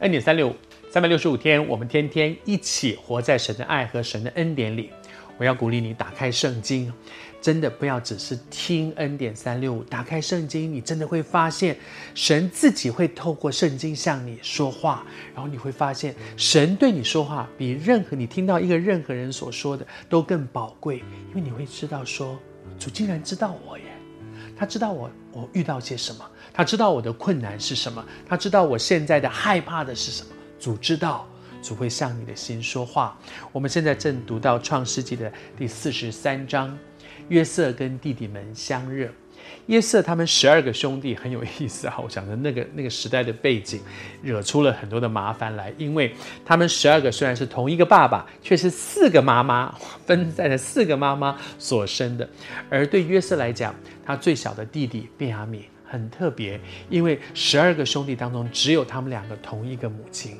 恩典三六五，三百六十五天，我们天天一起活在神的爱和神的恩典里。我要鼓励你打开圣经，真的不要只是听恩典三六五，打开圣经，你真的会发现神自己会透过圣经向你说话，然后你会发现神对你说话比任何你听到一个任何人所说的都更宝贵，因为你会知道说主竟然知道我耶，他知道我我遇到些什么。他知道我的困难是什么，他知道我现在的害怕的是什么。主知道，主会向你的心说话。我们现在正读到创世纪的第四十三章，约瑟跟弟弟们相认。约瑟他们十二个兄弟很有意思啊，我想着那个 那个时代的背景，惹出了很多的麻烦来。因为他们十二个虽然是同一个爸爸，却是四个妈妈分在了四个妈妈所生的。而对约瑟来讲，他最小的弟弟便雅米。很特别，因为十二个兄弟当中只有他们两个同一个母亲，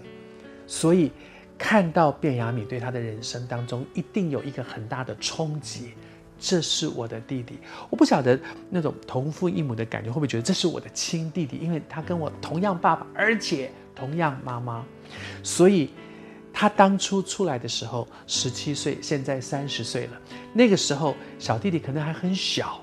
所以看到便雅米对他的人生当中一定有一个很大的冲击。这是我的弟弟，我不晓得那种同父异母的感觉会不会觉得这是我的亲弟弟，因为他跟我同样爸爸，而且同样妈妈，所以他当初出来的时候十七岁，现在三十岁了。那个时候小弟弟可能还很小，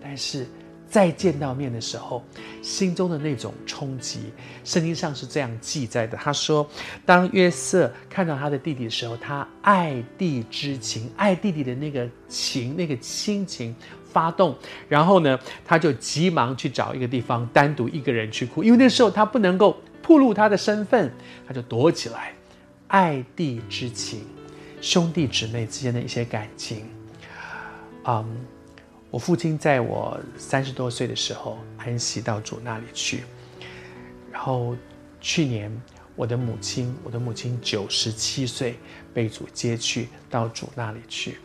但是。再见到面的时候，心中的那种冲击，圣经上是这样记载的。他说，当约瑟看到他的弟弟的时候，他爱弟之情，爱弟弟的那个情，那个亲情发动，然后呢，他就急忙去找一个地方，单独一个人去哭，因为那时候他不能够暴露他的身份，他就躲起来，爱弟之情，兄弟姊妹之间的一些感情，嗯。我父亲在我三十多岁的时候安息到主那里去，然后去年我的母亲，我的母亲九十七岁被主接去到主那里去。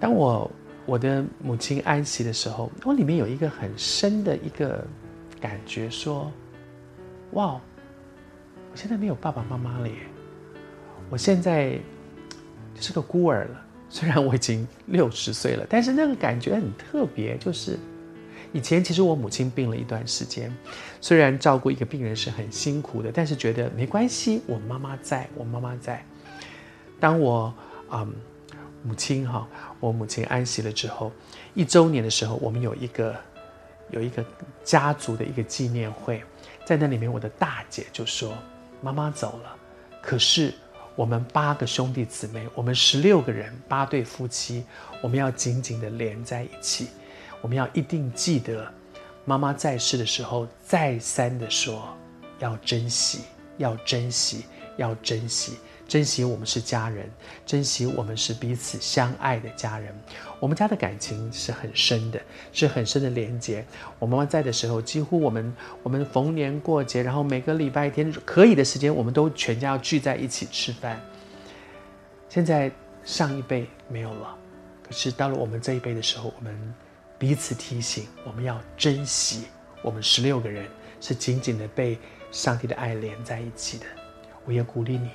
当我我的母亲安息的时候，我里面有一个很深的一个感觉，说：哇，我现在没有爸爸妈妈了耶，我现在就是个孤儿了。虽然我已经六十岁了，但是那个感觉很特别。就是以前其实我母亲病了一段时间，虽然照顾一个病人是很辛苦的，但是觉得没关系，我妈妈在，我妈妈在。当我嗯母亲哈，我母亲安息了之后，一周年的时候，我们有一个有一个家族的一个纪念会，在那里面，我的大姐就说：“妈妈走了，可是。”我们八个兄弟姊妹，我们十六个人，八对夫妻，我们要紧紧的连在一起。我们要一定记得，妈妈在世的时候再三的说，要珍惜，要珍惜，要珍惜。珍惜我们是家人，珍惜我们是彼此相爱的家人。我们家的感情是很深的，是很深的连结。我妈妈在的时候，几乎我们我们逢年过节，然后每个礼拜天可以的时间，我们都全家要聚在一起吃饭。现在上一辈没有了，可是到了我们这一辈的时候，我们彼此提醒，我们要珍惜我们十六个人是紧紧的被上帝的爱连在一起的。我也鼓励你。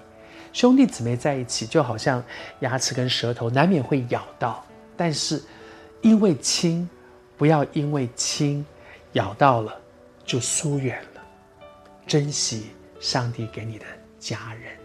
兄弟姊妹在一起，就好像牙齿跟舌头难免会咬到，但是因为亲，不要因为亲咬到了就疏远了。珍惜上帝给你的家人。